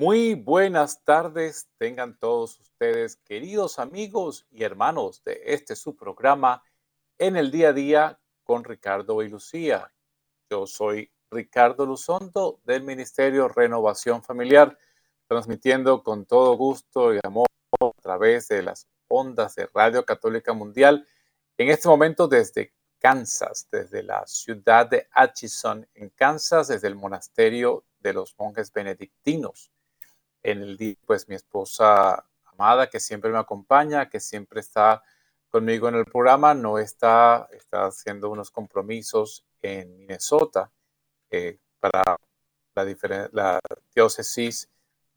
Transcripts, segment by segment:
Muy buenas tardes, tengan todos ustedes, queridos amigos y hermanos de este su programa en el día a día con Ricardo y Lucía. Yo soy Ricardo Luzondo del Ministerio Renovación Familiar, transmitiendo con todo gusto y amor a través de las ondas de Radio Católica Mundial, en este momento desde Kansas, desde la ciudad de Atchison, en Kansas, desde el monasterio de los monjes benedictinos. En el día, pues mi esposa que siempre me acompaña, que siempre está conmigo en el programa, no está, está haciendo unos compromisos en Minnesota eh, para la, la diócesis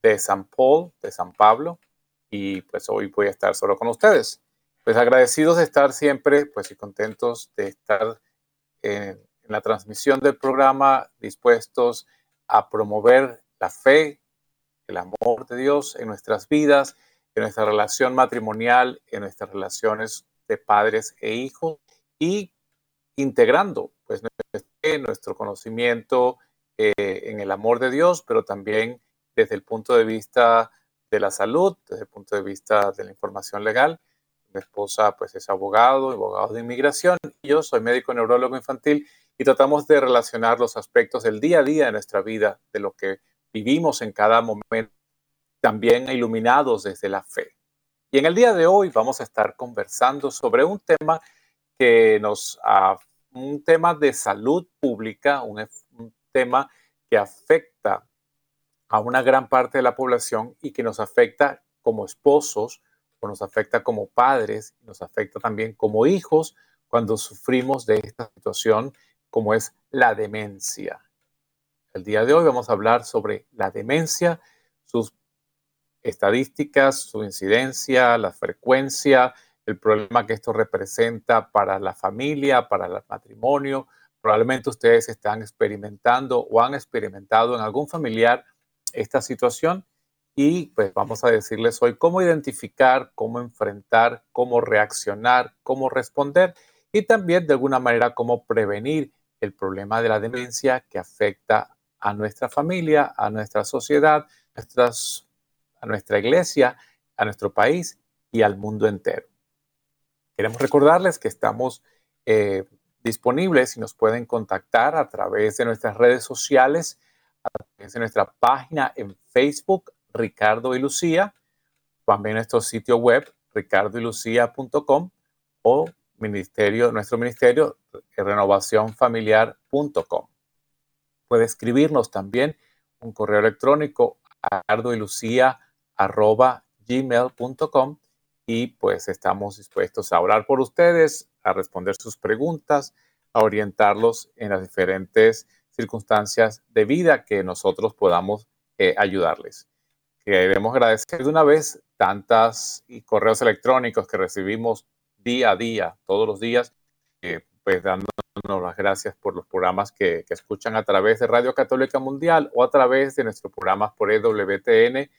de San Paul, de San Pablo, y pues hoy voy a estar solo con ustedes. Pues agradecidos de estar siempre, pues y contentos de estar en, en la transmisión del programa, dispuestos a promover la fe, el amor de Dios en nuestras vidas en nuestra relación matrimonial, en nuestras relaciones de padres e hijos y integrando pues nuestro conocimiento eh, en el amor de Dios, pero también desde el punto de vista de la salud, desde el punto de vista de la información legal. Mi esposa pues es abogado, abogado de inmigración, yo soy médico neurólogo infantil y tratamos de relacionar los aspectos del día a día de nuestra vida, de lo que vivimos en cada momento también iluminados desde la fe. Y en el día de hoy vamos a estar conversando sobre un tema que nos, un tema de salud pública, un, tema que afecta a una gran parte de la población y que nos afecta como esposos, nos afecta como padres, nos afecta también como hijos cuando sufrimos de esta situación como es la demencia. El día de hoy vamos a hablar sobre la demencia, sus estadísticas, su incidencia, la frecuencia, el problema que esto representa para la familia, para el matrimonio. Probablemente ustedes están experimentando o han experimentado en algún familiar esta situación y pues vamos a decirles hoy cómo identificar, cómo enfrentar, cómo reaccionar, cómo responder y también de alguna manera cómo prevenir el problema de la demencia que afecta a nuestra familia, a nuestra sociedad, nuestras a nuestra iglesia, a nuestro país y al mundo entero. Queremos recordarles que estamos eh, disponibles y nos pueden contactar a través de nuestras redes sociales, a través de nuestra página en Facebook, Ricardo y Lucía, también nuestro sitio web, ricardoylucía.com o ministerio, nuestro ministerio, renovacionfamiliar.com. Puede escribirnos también un correo electrónico a ricardoylucía.com arroba gmail.com y pues estamos dispuestos a orar por ustedes, a responder sus preguntas, a orientarlos en las diferentes circunstancias de vida que nosotros podamos eh, ayudarles. Queremos agradecer de una vez tantas y correos electrónicos que recibimos día a día, todos los días, eh, pues dándonos las gracias por los programas que, escuchan a través de Radio Católica Mundial o a través de nuestros programas por EWTN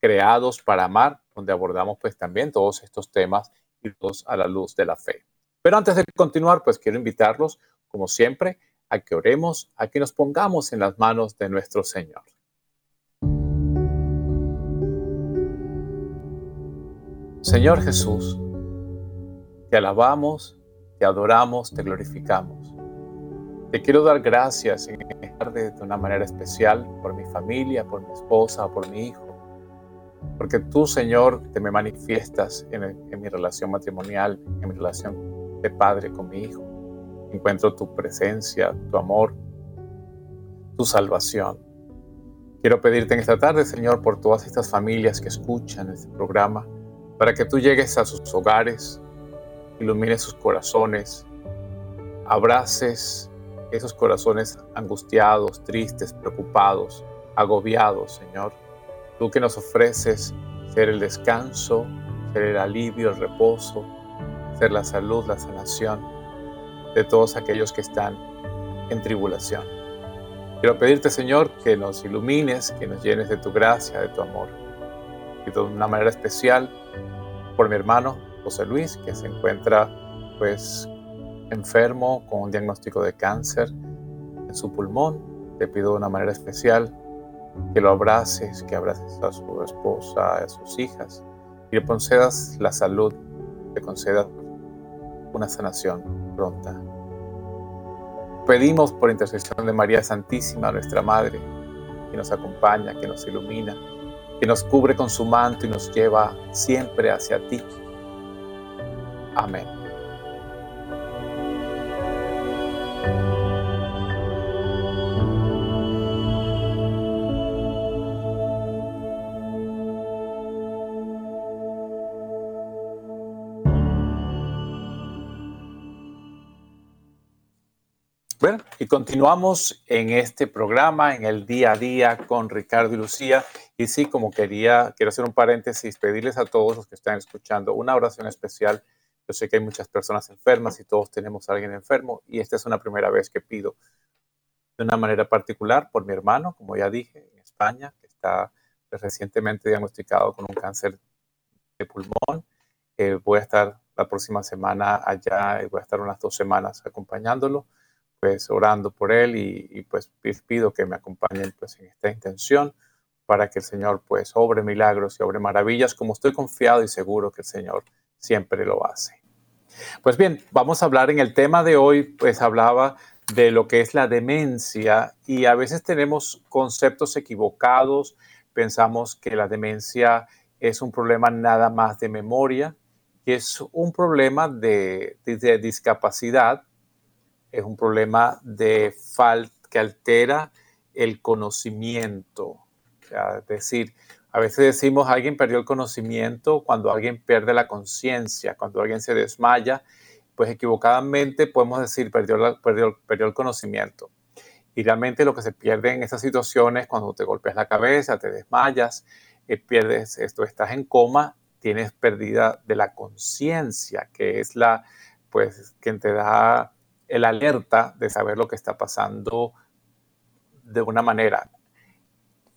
creados para amar, donde abordamos pues también todos estos temas y todos a la luz de la fe. Pero antes de continuar, pues quiero invitarlos, como siempre, a que oremos, a que nos pongamos en las manos de nuestro Señor. Señor Jesús, te alabamos, te adoramos, te glorificamos. Te quiero dar gracias en esta tarde de una manera especial por mi familia, por mi esposa, por mi hijo porque tú, Señor, te me manifiestas en, en mi relación matrimonial, en mi relación de padre con mi hijo. Encuentro tu presencia, tu amor, tu salvación. Quiero pedirte en esta tarde, Señor, por todas estas familias que escuchan este programa, para que tú llegues a sus hogares, ilumines sus corazones, abraces esos corazones angustiados, tristes, preocupados, agobiados, Señor. Tú que nos ofreces ser el descanso, ser el alivio, el reposo, ser la salud, la sanación de todos aquellos que están en tribulación. Quiero pedirte, Señor, que nos ilumines, que nos llenes de tu gracia, de tu amor. Y de una manera especial por mi hermano José Luis, que se encuentra pues enfermo con un diagnóstico de cáncer en su pulmón. Te pido de una manera especial que lo abraces, que abraces a su esposa, a sus hijas y le concedas la salud, le concedas una sanación pronta. Pedimos por intercesión de María Santísima, nuestra Madre, que nos acompaña, que nos ilumina, que nos cubre con su manto y nos lleva siempre hacia ti. Amén. Bueno, y continuamos en este programa, en el día a día con Ricardo y Lucía. Y sí, como quería, quiero hacer un paréntesis, pedirles a todos los que están escuchando una oración especial. Yo sé que hay muchas personas enfermas y todos tenemos a alguien enfermo y esta es una primera vez que pido de una manera particular por mi hermano, como ya dije, en España, que está recientemente diagnosticado con un cáncer de pulmón. Eh, voy a estar la próxima semana allá y voy a estar unas dos semanas acompañándolo pues orando por él y, pues pido que me acompañen pues en esta intención para que el Señor pues obre milagros y obre maravillas como estoy confiado y seguro que el Señor siempre lo hace. Pues bien, vamos a hablar en el tema de hoy, pues hablaba de lo que es la demencia y a veces tenemos conceptos equivocados, pensamos que la demencia es un problema nada más de memoria, que es un problema de, discapacidad es un problema de que altera el conocimiento. es decir, a veces decimos alguien perdió el conocimiento cuando alguien pierde la conciencia, cuando alguien se desmaya, pues equivocadamente podemos decir perdió, perdió, perdió el conocimiento. Y realmente lo que se pierde en esas situaciones, cuando te golpeas la cabeza, te desmayas, eh, pierdes esto, estás en coma, tienes pérdida de la conciencia, que es la, pues, quien te da el alerta de saber lo que está pasando de una manera.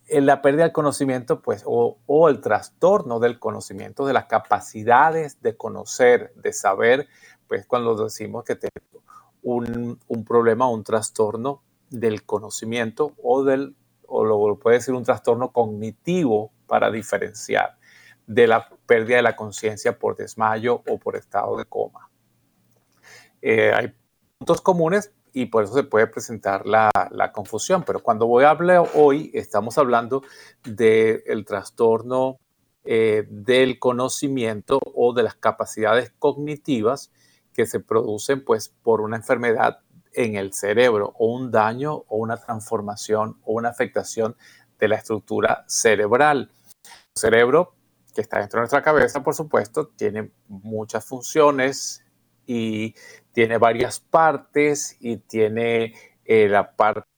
La pérdida del conocimiento, pues, o, el trastorno del conocimiento, de las capacidades de conocer, de saber, pues cuando decimos que tenemos un, un problema, un trastorno del conocimiento o del, o lo puede decir un trastorno cognitivo para diferenciar de la pérdida de la conciencia por desmayo o por estado de coma. Eh, hay puntos comunes y por eso se puede presentar la, confusión. Pero cuando voy a hablar hoy, estamos hablando del trastorno eh, del conocimiento o de las capacidades cognitivas que se producen pues por una enfermedad en el cerebro o un daño o una transformación o una afectación de la estructura cerebral. El cerebro, que está dentro de nuestra cabeza, por supuesto, tiene muchas funciones y tiene varias partes y tiene eh, la parte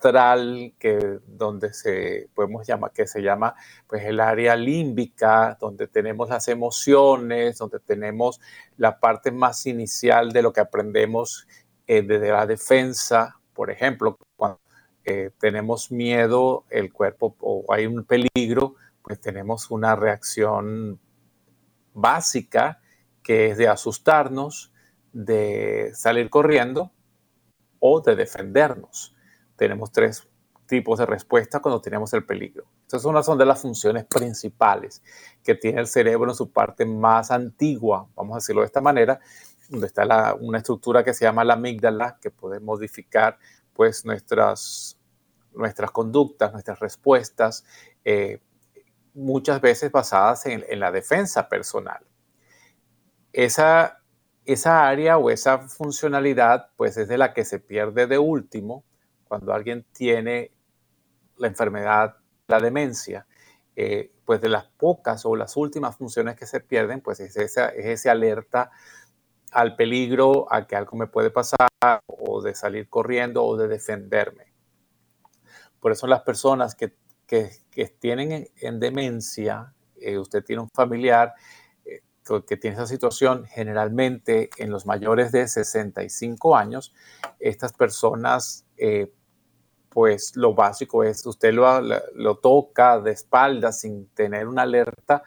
central que donde se podemos llamar que se llama pues el área límbica donde tenemos las emociones donde tenemos la parte más inicial de lo que aprendemos eh, desde la defensa. Por ejemplo cuando eh, tenemos miedo el cuerpo o hay un peligro pues tenemos una reacción básica que es de asustarnos de salir corriendo o de defendernos. Tenemos tres tipos de respuesta cuando tenemos el peligro. Estas son, son de las funciones principales que tiene el cerebro en su parte más antigua, vamos a decirlo de esta manera, donde está una estructura que se llama la amígdala, que puede modificar pues nuestras, nuestras conductas, nuestras respuestas, eh, muchas veces basadas en, la defensa personal. Esa, esa área o esa funcionalidad pues es de la que se pierde de último cuando alguien tiene la enfermedad, la demencia, eh, pues de las pocas o las últimas funciones que se pierden, pues es esa, es ese alerta al peligro, a que algo me puede pasar, o de salir corriendo, o de defenderme. Por eso las personas que, tienen en, demencia, eh, usted tiene un familiar que tiene esa situación, generalmente en los mayores de 65 años, estas personas pues lo básico es usted lo, toca de espaldas sin tener una alerta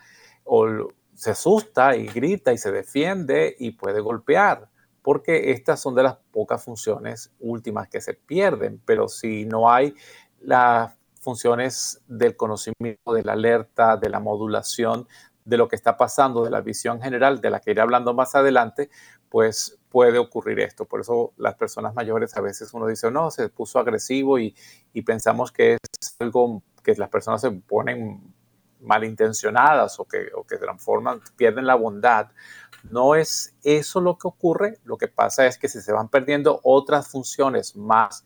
o se asusta y grita y se defiende y puede golpear, porque estas son de las pocas funciones últimas que se pierden, pero si no hay las funciones del conocimiento, de la alerta, de la modulación, de lo que está pasando, de la visión general, de la que iré hablando más adelante, pues puede ocurrir esto. Por eso las personas mayores a veces uno dice, no, se puso agresivo y, pensamos que es algo que las personas se ponen malintencionadas o que, o que transforman, pierden la bondad. No es eso lo que ocurre, lo que pasa es que si se van perdiendo otras funciones más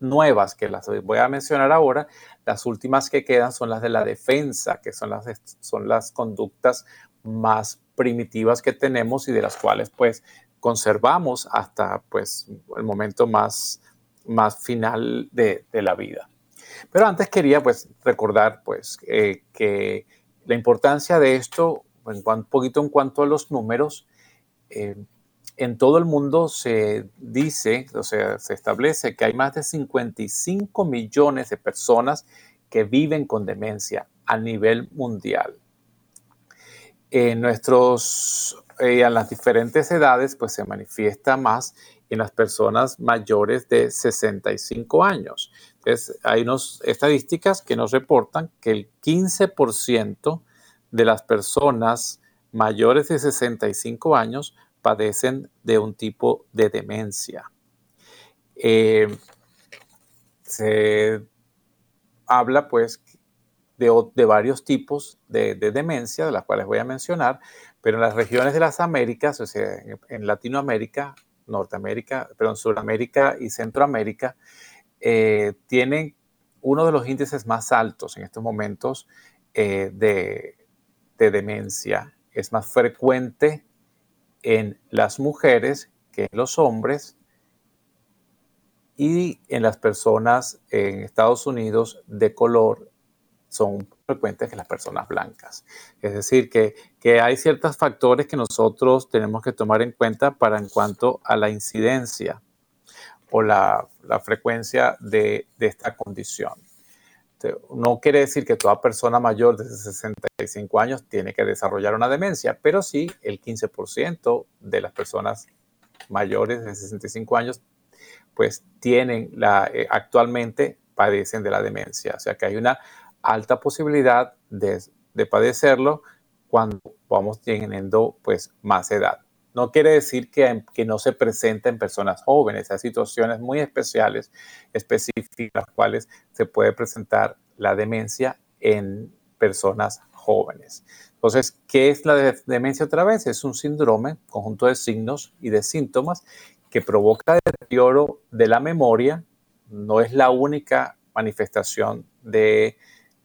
nuevas que las voy a mencionar ahora, las últimas que quedan son las de la defensa, que son las, son las conductas más primitivas que tenemos y de las cuales pues conservamos hasta pues el momento más, más final de, la vida. Pero antes quería pues recordar pues eh, que la importancia de esto, un poquito en cuanto a los números, eh, en todo el mundo se dice, o sea, se establece que hay más de 55 millones de personas que viven con demencia a nivel mundial en nuestros, eh, las diferentes edades, pues se manifiesta más en las personas mayores de 65 años. Entonces, hay unas estadísticas que nos reportan que el 15% de las personas mayores de 65 años padecen de un tipo de demencia. Eh, se habla pues de, varios tipos de, demencia, de las cuales voy a mencionar, pero en las regiones de las Américas, o sea, en, Latinoamérica, Norteamérica, perdón, Sudamérica y Centroamérica, eh, tienen uno de los índices más altos en estos momentos eh, de, de demencia. Es más frecuente en las mujeres que en los hombres y en las personas en Estados Unidos de color son frecuentes que las personas blancas. Es decir, que, hay ciertos factores que nosotros tenemos que tomar en cuenta para en cuanto a la incidencia o la, frecuencia de, esta condición. No quiere decir que toda persona mayor de 65 años tiene que desarrollar una demencia, pero sí el 15% de las personas mayores de 65 años pues tienen la, eh, actualmente padecen de la demencia. O sea que hay una alta posibilidad de, padecerlo cuando vamos teniendo pues más edad. No quiere decir que, que, no se presenta en personas jóvenes. Hay situaciones muy especiales, específicas, las cuales se puede presentar la demencia en personas jóvenes. Entonces, ¿qué es la demencia otra vez? Es un síndrome, conjunto de signos y de síntomas que provoca deterioro de la memoria. No es la única manifestación de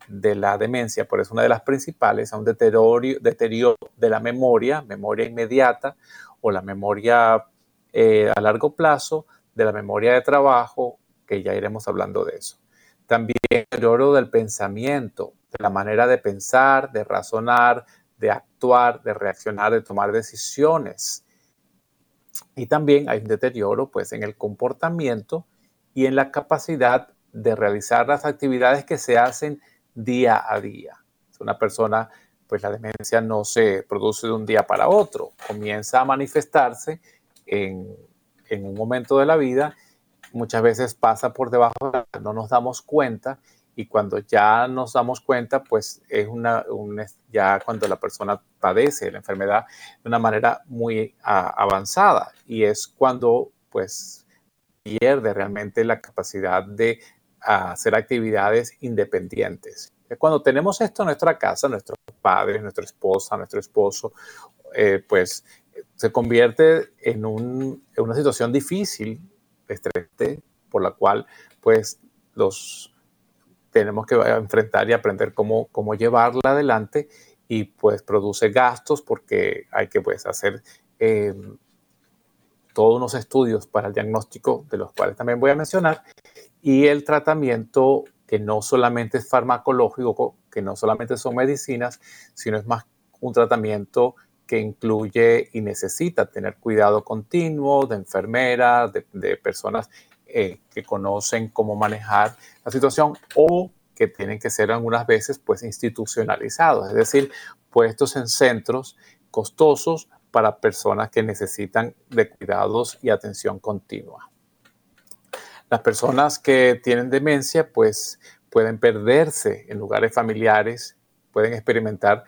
de la demencia, por eso una de las principales, es un deterioro, deterioro de la memoria, memoria inmediata o la memoria eh, a largo plazo, de la memoria de trabajo, que ya iremos hablando de eso. También deterioro del pensamiento, de la manera de pensar, de razonar, de actuar, de reaccionar, de tomar decisiones. Y también hay un deterioro pues en el comportamiento y en la capacidad de realizar las actividades que se hacen día a día. Una persona, pues la demencia no se produce de un día para otro, comienza a manifestarse en, un momento de la vida, muchas veces pasa por debajo, no nos damos cuenta y cuando ya nos damos cuenta, pues es una, ya cuando la persona padece la enfermedad de una manera muy avanzada y es cuando pues pierde realmente la capacidad de hacer actividades independientes. Cuando tenemos esto en nuestra casa, nuestros padres, nuestra esposa, nuestro esposo, eh, pues se convierte en, una situación difícil, estrés, por la cual pues los tenemos que enfrentar y aprender cómo, cómo llevarla adelante y pues produce gastos porque hay que pues hacer eh, todos unos estudios para el diagnóstico, de los cuales también voy a mencionar, y el tratamiento que no solamente es farmacológico, que no solamente son medicinas, sino es más un tratamiento que incluye y necesita tener cuidado continuo de enfermeras, de, personas eh, que conocen cómo manejar la situación o que tienen que ser algunas veces pues institucionalizados, es decir, puestos en centros costosos para personas que necesitan de cuidados y atención continua. Las personas que tienen demencia pues pueden perderse en lugares familiares, pueden experimentar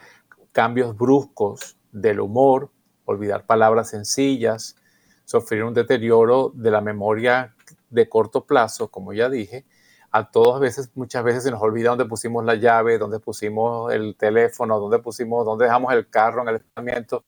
cambios bruscos del humor, olvidar palabras sencillas, sufrir un deterioro de la memoria de corto plazo, como ya dije, a todas veces, muchas veces se nos olvida dónde pusimos la llave, dónde pusimos el teléfono, dónde pusimos, dónde dejamos el carro en el estacionamiento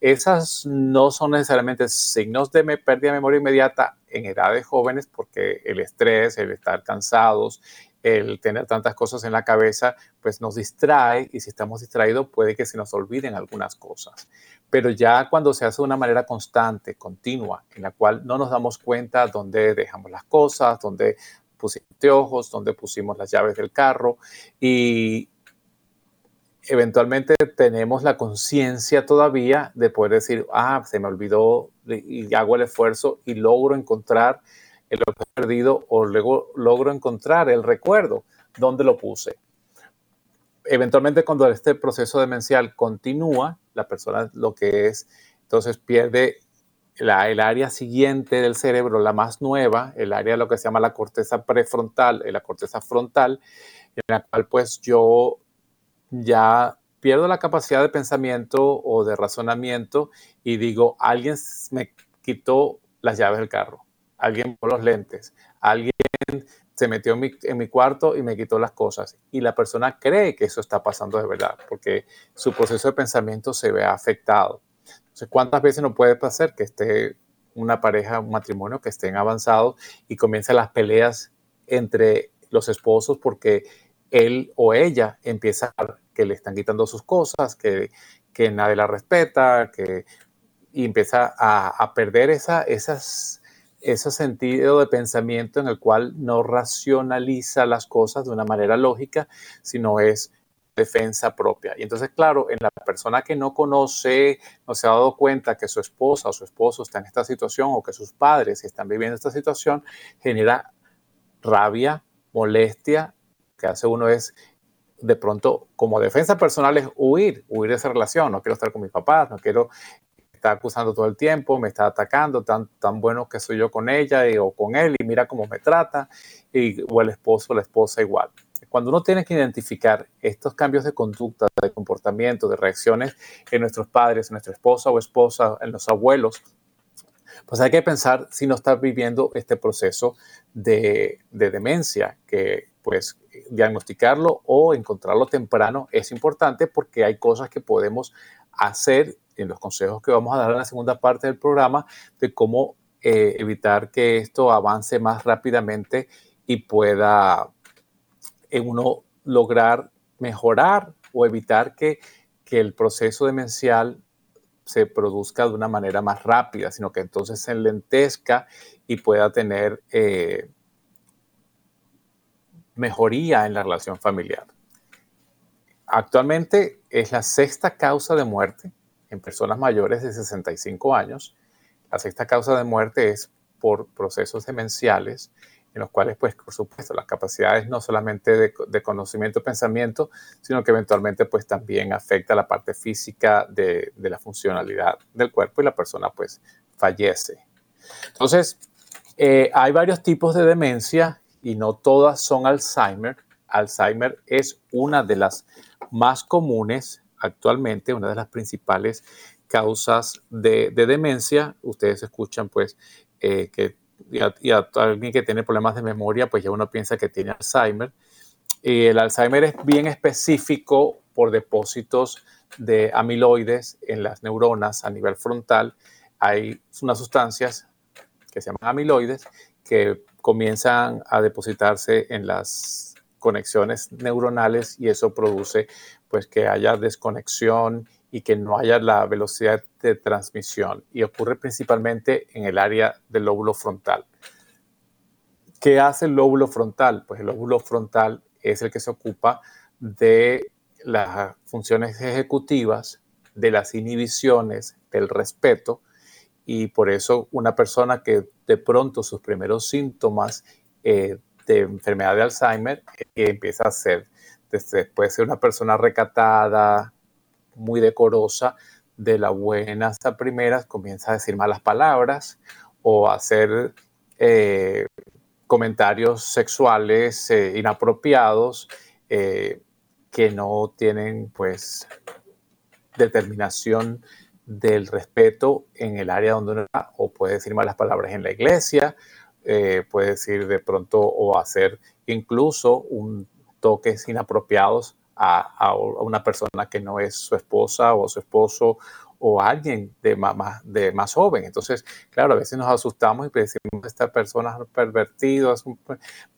esas no son necesariamente signos de pérdida de memoria inmediata en edades jóvenes porque el estrés, el estar cansados, el tener tantas cosas en la cabeza, pues nos distrae y si estamos distraídos puede que se nos olviden algunas cosas. Pero ya cuando se hace de una manera constante, continua, en la cual no nos damos cuenta dónde dejamos las cosas, dónde pusimos ojos, dónde pusimos las llaves del carro y eventualmente tenemos la conciencia todavía de poder decir, ah, se me olvidó y hago el esfuerzo y logro encontrar el he perdido o luego logro encontrar el recuerdo donde lo puse. Eventualmente cuando este proceso demencial continúa, la persona lo que es, entonces pierde la, el área siguiente del cerebro, la más nueva, el área de lo que se llama la corteza prefrontal, la corteza frontal, en la cual pues yo ya pierdo la capacidad de pensamiento o de razonamiento y digo, alguien me quitó las llaves del carro, alguien por los lentes, alguien se metió en mi, en mi, cuarto y me quitó las cosas. Y la persona cree que eso está pasando de verdad, porque su proceso de pensamiento se ve afectado. Entonces, ¿cuántas veces no puede pasar que esté una pareja, un matrimonio que estén avanzados y comiencen las peleas entre los esposos porque él o ella empieza a que le están quitando sus cosas, que, que nadie la respeta, que y empieza a, perder esa, esas, ese sentido de pensamiento en el cual no racionaliza las cosas de una manera lógica, sino es defensa propia. Y entonces, claro, en la persona que no conoce, no se ha dado cuenta que su esposa o su esposo está en esta situación o que sus padres están viviendo esta situación, genera rabia, molestia que hace uno es de pronto como defensa personal es huir, huir de esa relación, no quiero estar con mis papás, no quiero estar acusando todo el tiempo, me está atacando, tan, tan bueno que soy yo con ella o con él y mira cómo me trata, y, o el esposo la esposa igual. Cuando uno tiene que identificar estos cambios de conducta, de comportamiento, de reacciones en nuestros padres, en nuestra esposa o esposa, en los abuelos, pues hay que pensar si no está viviendo este proceso de, de demencia, que pues diagnosticarlo o encontrarlo temprano es importante porque hay cosas que podemos hacer en los consejos que vamos a dar en la segunda parte del programa de cómo eh, evitar que esto avance más rápidamente y pueda eh, uno lograr mejorar o evitar que, el proceso demencial se produzca de una manera más rápida, sino que entonces se enlentezca y pueda tener eh, mejoría en la relación familiar. Actualmente es la sexta causa de muerte en personas mayores de 65 años. La sexta causa de muerte es por procesos demenciales en los cuales, pues, por supuesto, las capacidades no solamente de, conocimiento y pensamiento, sino que eventualmente, pues, también afecta la parte física de, la funcionalidad del cuerpo y la persona, pues, fallece. Entonces, eh, hay varios tipos de demencia y no todas son Alzheimer. Alzheimer es una de las más comunes actualmente, una de las principales causas de, demencia. Ustedes escuchan pues eh, que y alguien que tiene problemas de memoria, pues ya uno piensa que tiene Alzheimer. Y el Alzheimer es bien específico por depósitos de amiloides en las neuronas a nivel frontal. Hay unas sustancias que se llaman amiloides que comienzan a depositarse en las conexiones neuronales y eso produce pues que haya desconexión y que no haya la velocidad de transmisión y ocurre principalmente en el área del lóbulo frontal. ¿Qué hace el lóbulo frontal? Pues el lóbulo frontal es el que se ocupa de las funciones ejecutivas, de las inhibiciones, del respeto, y por eso una persona que de pronto sus primeros síntomas eh, de enfermedad de Alzheimer eh, empieza a ser, desde, puede ser una persona recatada, muy decorosa, de la buenas a primeras comienza a decir malas palabras o a hacer eh, comentarios sexuales inapropiados que no tienen pues determinación del respeto en el área donde uno está, o puede decir malas palabras en la iglesia, eh, puede decir de pronto o hacer incluso un toques inapropiados a, a, una persona que no es su esposa o su esposo o alguien de más, de más joven. Entonces, claro, a veces nos asustamos y decimos, esta persona es pervertido,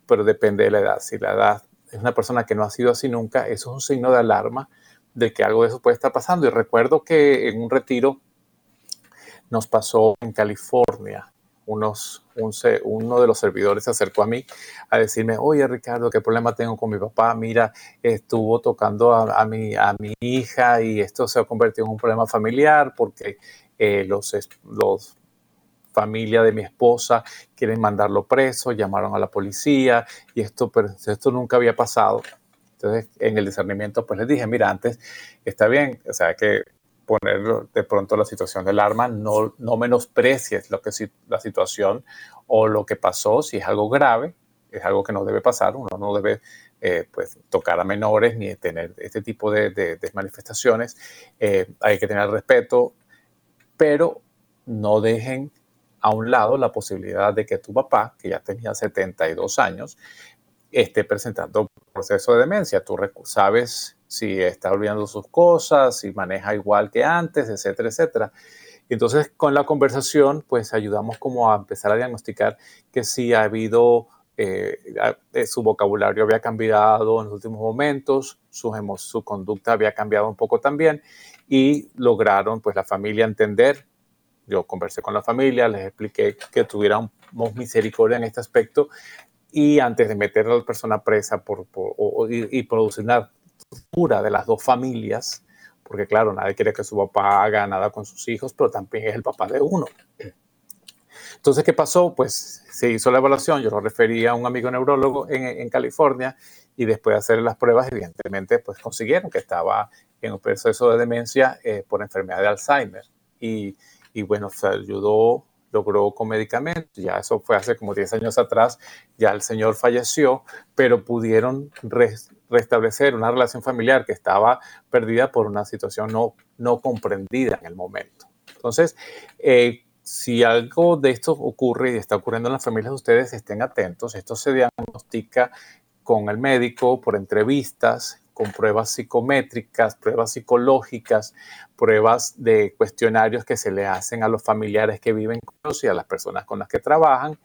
pero depende de la edad. Si la edad es una persona que no ha sido así nunca, eso es un signo de alarma de que algo de eso puede estar pasando. Y recuerdo que en un retiro nos pasó en California. Unos, uno de los servidores se acercó a mí a decirme, oye Ricardo, ¿qué problema tengo con mi papá? Mira, estuvo tocando a, mi, a mi hija y esto se ha convertido en un problema familiar porque eh, los, los familia de mi esposa quieren mandarlo preso, llamaron a la policía y esto, esto nunca había pasado. Entonces, en el discernimiento, pues les dije, mira, antes está bien, o sea, que poner de pronto la situación del arma, no, no menosprecies lo que la situación o lo que pasó, si es algo grave, es algo que no debe pasar, uno no debe eh, pues, tocar a menores ni tener este tipo de, de, manifestaciones, eh, hay que tener respeto, pero no dejen a un lado la posibilidad de que tu papá, que ya tenía 72 años, esté presentando proceso de demencia. Tú sabes si está olvidando sus cosas, si maneja igual que antes, etcétera, etcétera. Entonces, con la conversación, pues ayudamos como a empezar a diagnosticar que si ha habido, eh, eh, su vocabulario había cambiado en los últimos momentos, su, su conducta había cambiado un poco también y lograron, pues, la familia entender. Yo conversé con la familia, les expliqué que tuviéramos misericordia en este aspecto y antes de meter a la persona presa por, y, producir una pura de las dos familias, porque claro, nadie quiere que su papá haga nada con sus hijos, pero también es el papá de uno. Entonces, ¿qué pasó? Pues se hizo la evaluación, yo lo referí a un amigo neurólogo en, en California y después de hacer las pruebas, evidentemente, pues consiguieron que estaba en un proceso de demencia eh, por enfermedad de Alzheimer. Y, y bueno, se ayudó logró con medicamentos, ya eso fue hace como 10 años atrás, ya el señor falleció, pero pudieron restablecer una relación familiar que estaba perdida por una situación no, no comprendida en el momento. Entonces, eh, si algo de esto ocurre y está ocurriendo en las familias de ustedes, estén atentos. Esto se diagnostica con el médico por entrevistas, con pruebas psicométricas, pruebas psicológicas, pruebas de cuestionarios que se le hacen a los familiares que viven con ellos y a las personas con las que trabajan.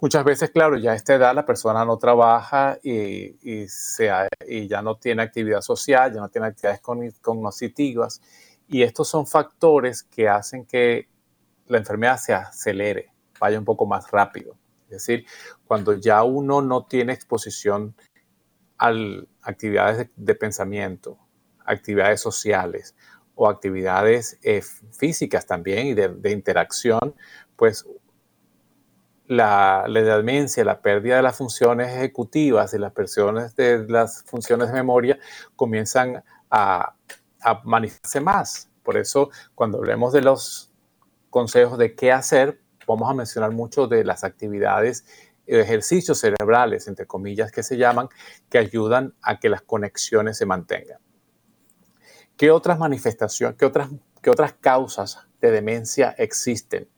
Muchas veces, claro, ya a esta edad la persona no trabaja y, y, ya no tiene actividad social, ya no tiene actividades cognitivas. Y estos son factores que hacen que la enfermedad se acelere, vaya un poco más rápido. Es decir, cuando ya uno no tiene exposición a actividades de, pensamiento, actividades sociales o actividades eh, físicas también y de, interacción, pues la, la, demencia, la pérdida de las funciones ejecutivas y las personas de las funciones de memoria comienzan a, a manifestarse más. Por eso, cuando hablemos de los consejos de qué hacer, vamos a mencionar mucho de las actividades ejercicios cerebrales, entre comillas, que se llaman, que ayudan a que las conexiones se mantengan. ¿Qué otras manifestaciones, qué otras, qué otras causas de demencia existen?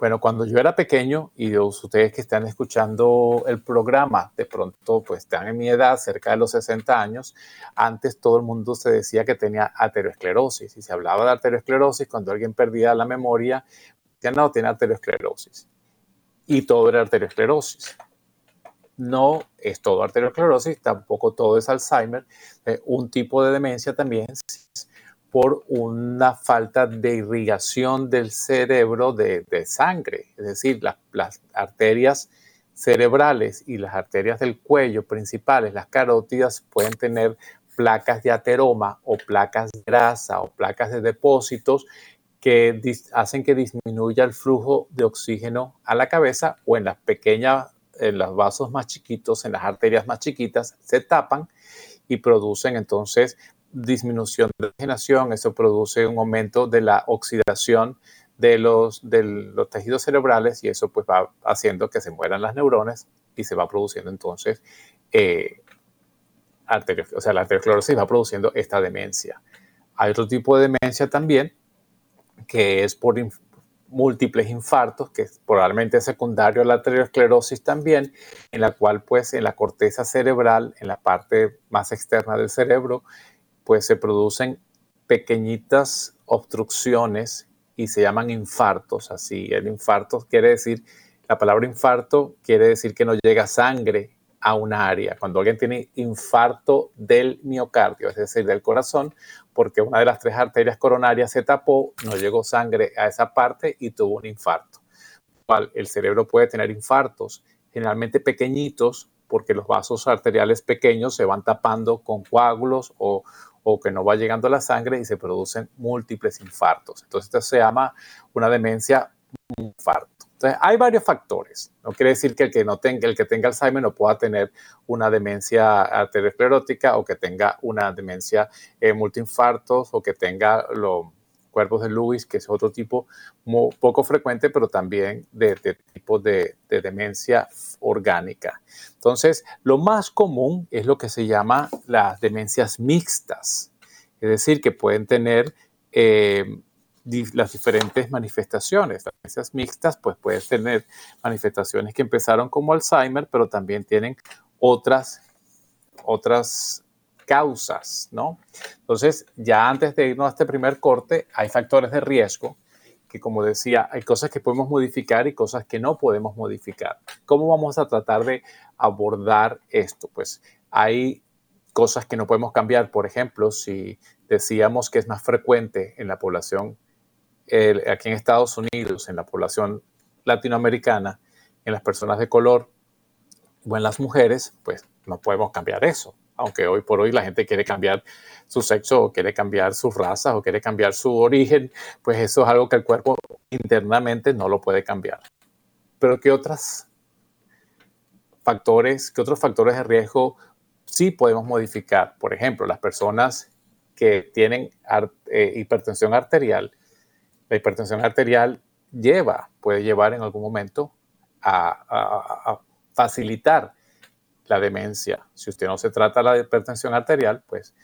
Bueno, cuando yo era pequeño y ustedes que están escuchando el programa, de pronto pues están en mi edad, cerca de los 60 años, antes todo el mundo se decía que tenía aterosclerosis y se hablaba de aterosclerosis cuando alguien perdía la memoria, ya no, tiene aterosclerosis. Y todo era aterosclerosis. No es todo arteriosclerosis, tampoco todo es Alzheimer. Eh, un tipo de demencia también por una falta de irrigación del cerebro de, sangre, es decir, las arterias cerebrales y las arterias del cuello principales, las carótidas, pueden tener placas de ateroma o placas de grasa o placas de depósitos que hacen que disminuya el flujo de oxígeno a la cabeza o en las pequeñas, en los vasos más chiquitos, en las arterias más chiquitas, se tapan y producen entonces disminución de oxigenación, eso produce un aumento de la oxidación de los, de los tejidos cerebrales y eso pues va haciendo que se mueran las neuronas y se va produciendo entonces, eh, o sea, la arteriosclerosis va produciendo esta demencia. Hay otro tipo de demencia también que es por múltiples infartos, que es probablemente secundario a la arteriosclerosis también, en la cual pues en la corteza cerebral, en la parte más externa del cerebro, pues se producen pequeñitas obstrucciones y se llaman infartos. Así, el infarto quiere decir, la palabra infarto quiere decir que no llega sangre a una área. Cuando alguien tiene infarto del miocardio, es decir, del corazón, porque una de las tres arterias coronarias se tapó, no llegó sangre a esa parte y tuvo un infarto. El cerebro puede tener infartos, generalmente pequeñitos, porque los vasos arteriales pequeños se van tapando con coágulos o, que no va llegando la sangre y se producen múltiples infartos. Entonces, esto se llama una demencia infarto. Entonces, hay varios factores. No quiere decir que el que, no tenga, el que tenga Alzheimer no pueda tener una demencia arteriosclerótica o que tenga una demencia eh, multiinfartos o que tenga lo, cuerpos de Lewis, que es otro tipo muy, poco frecuente, pero también de, tipo de, demencia orgánica. Entonces, lo más común es lo que se llama las demencias mixtas, es decir, que pueden tener eh, las diferentes manifestaciones. Las demencias mixtas, pues pueden tener manifestaciones que empezaron como Alzheimer, pero también tienen otras, otras causas, ¿no? Entonces, ya antes de irnos a este primer corte, hay factores de riesgo que, como decía, hay cosas que podemos modificar y cosas que no podemos modificar. ¿Cómo vamos a tratar de abordar esto? Pues hay cosas que no podemos cambiar. Por ejemplo, si decíamos que es más frecuente en la población, aquí en Estados Unidos, en la población latinoamericana, en las personas de color o en las mujeres, pues no podemos cambiar eso aunque hoy por hoy la gente quiere cambiar su sexo o quiere cambiar su raza o quiere cambiar su origen, pues eso es algo que el cuerpo internamente no lo puede cambiar. Pero ¿qué otros factores, qué otros factores de riesgo sí podemos modificar? Por ejemplo, las personas que tienen eh, hipertensión arterial, la hipertensión arterial lleva, puede llevar en algún momento a facilitar la demencia. Si usted no se trata la hipertensión arterial, pues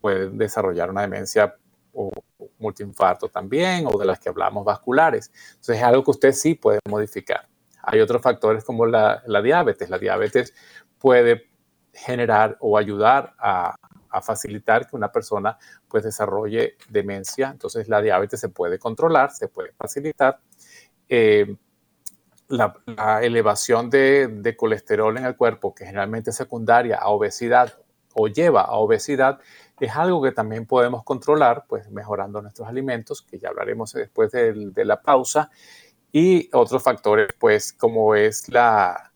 puede desarrollar una demencia o multiinfarto también, o de las que hablamos vasculares. Entonces es algo que usted sí puede modificar. Hay otros factores como la, diabetes. La diabetes puede generar o ayudar a, facilitar que una persona pues desarrolle demencia. Entonces la diabetes se puede controlar, se puede facilitar. Eh, la, elevación de, colesterol en el cuerpo, que generalmente es secundaria a obesidad o lleva a obesidad, es algo que también podemos controlar, pues mejorando nuestros alimentos, que ya hablaremos después de, la pausa, y otros factores, pues como es la,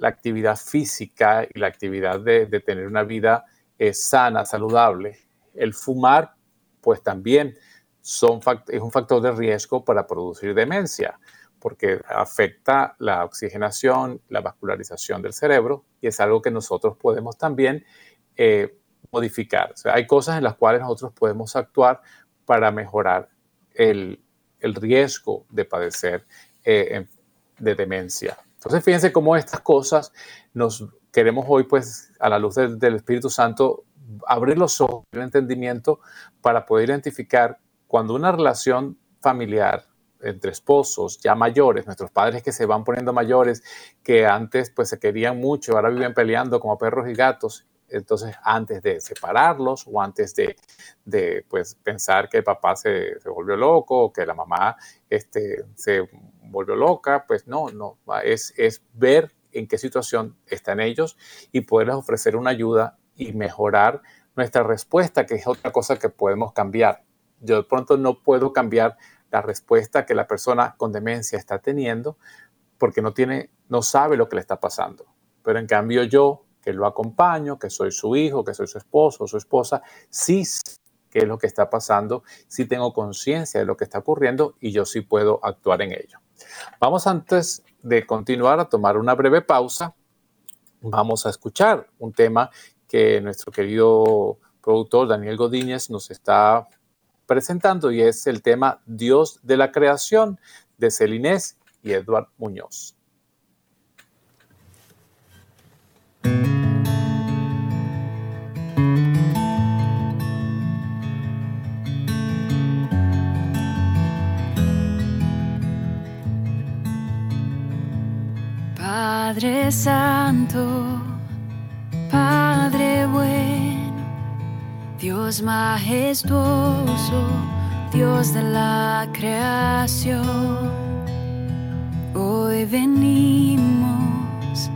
actividad física y la actividad de, tener una vida eh, sana, saludable. El fumar, pues también es un factor de riesgo para producir demencia porque afecta la oxigenación, la vascularización del cerebro y es algo que nosotros podemos también eh, modificar. Hay cosas en las cuales nosotros podemos actuar para mejorar el, riesgo de padecer eh, de demencia. Entonces, fíjense cómo estas cosas nos queremos hoy, pues, a la luz del, Espíritu Santo, abrir los ojos, el entendimiento para poder identificar cuando una relación familiar entre esposos ya mayores, nuestros padres que se van poniendo mayores, que antes pues se querían mucho, ahora viven peleando como perros y gatos. Entonces, antes de separarlos o antes de, de pues, pensar que el papá se, se, volvió loco o que la mamá este, se volvió loca, pues no, no, es, es ver en qué situación están ellos y poderles ofrecer una ayuda y mejorar nuestra respuesta, que es otra cosa que podemos cambiar. Yo de pronto no puedo cambiar la respuesta que la persona con demencia está teniendo porque no tiene, no sabe lo que le está pasando. Pero en cambio yo, que lo acompaño, que soy su hijo, que soy su esposo o su esposa, sí sé qué es lo que está pasando, sí tengo conciencia de lo que está ocurriendo y yo sí puedo actuar en ello. Vamos antes de continuar a tomar una breve pausa. Vamos a escuchar un tema que nuestro querido productor Daniel Godínez nos está presentando y es el tema Dios de la creación de Celinés y Eduard Muñoz. Santo, Padre bueno Dios majestuoso, Dios de la creación, hoy venimos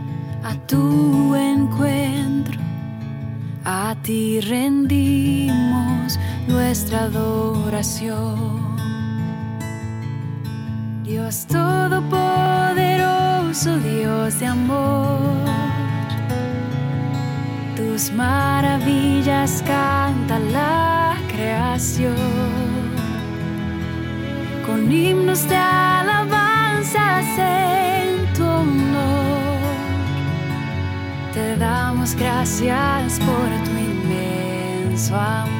a tu encuentro, a ti rendimos nuestra adoración. Dios Todopoderoso, Dios de amor tus maravillas canta la creación. Con himnos de alabanzas en tu honor, te damos gracias por tu inmenso amor.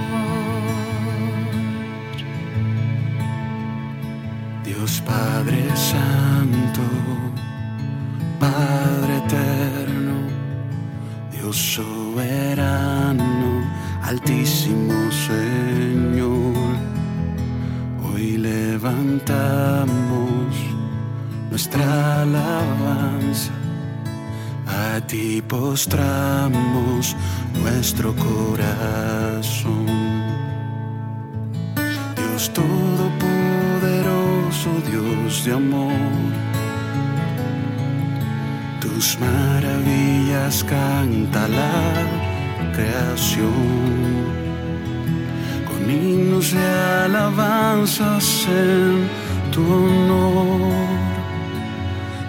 Dios Padre Santo, Padre Eterno, Dios soberano, altísimo Señor, hoy levantamos nuestra alabanza, a ti postramos nuestro corazón. Dios Todopoderoso, Dios de amor, tus maravillas canta la creación. Con himnos de alabanzas en tu honor.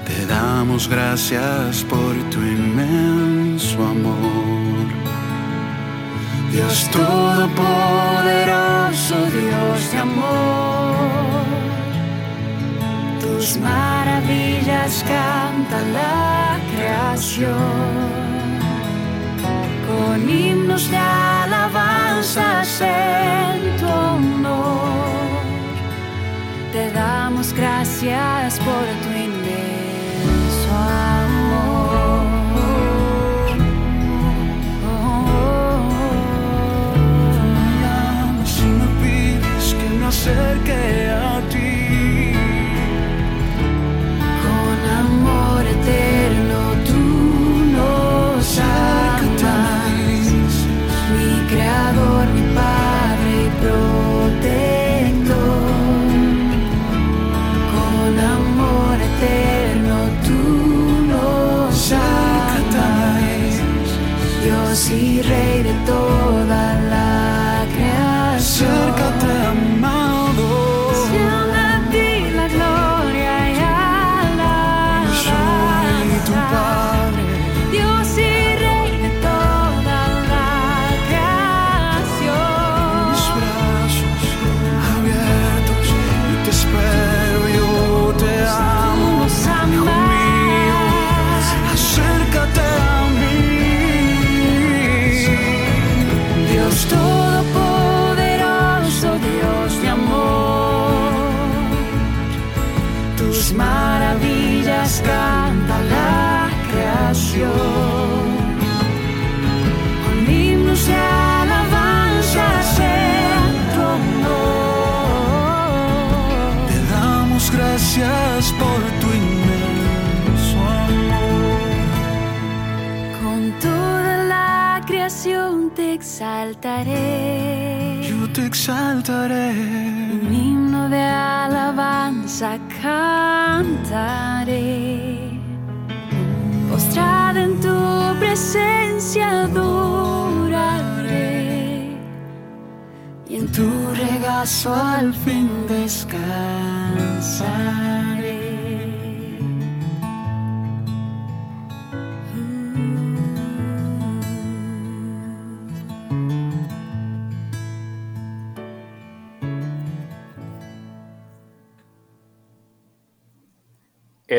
Te damos gracias por tu inmenso amor. Dios Todopoderoso, Dios de amor. Tus maravillas canta la creación. Con himnos de alabanzas en tu honor. Te damos gracias por tu inmenso amor. Si me pides que me acerque a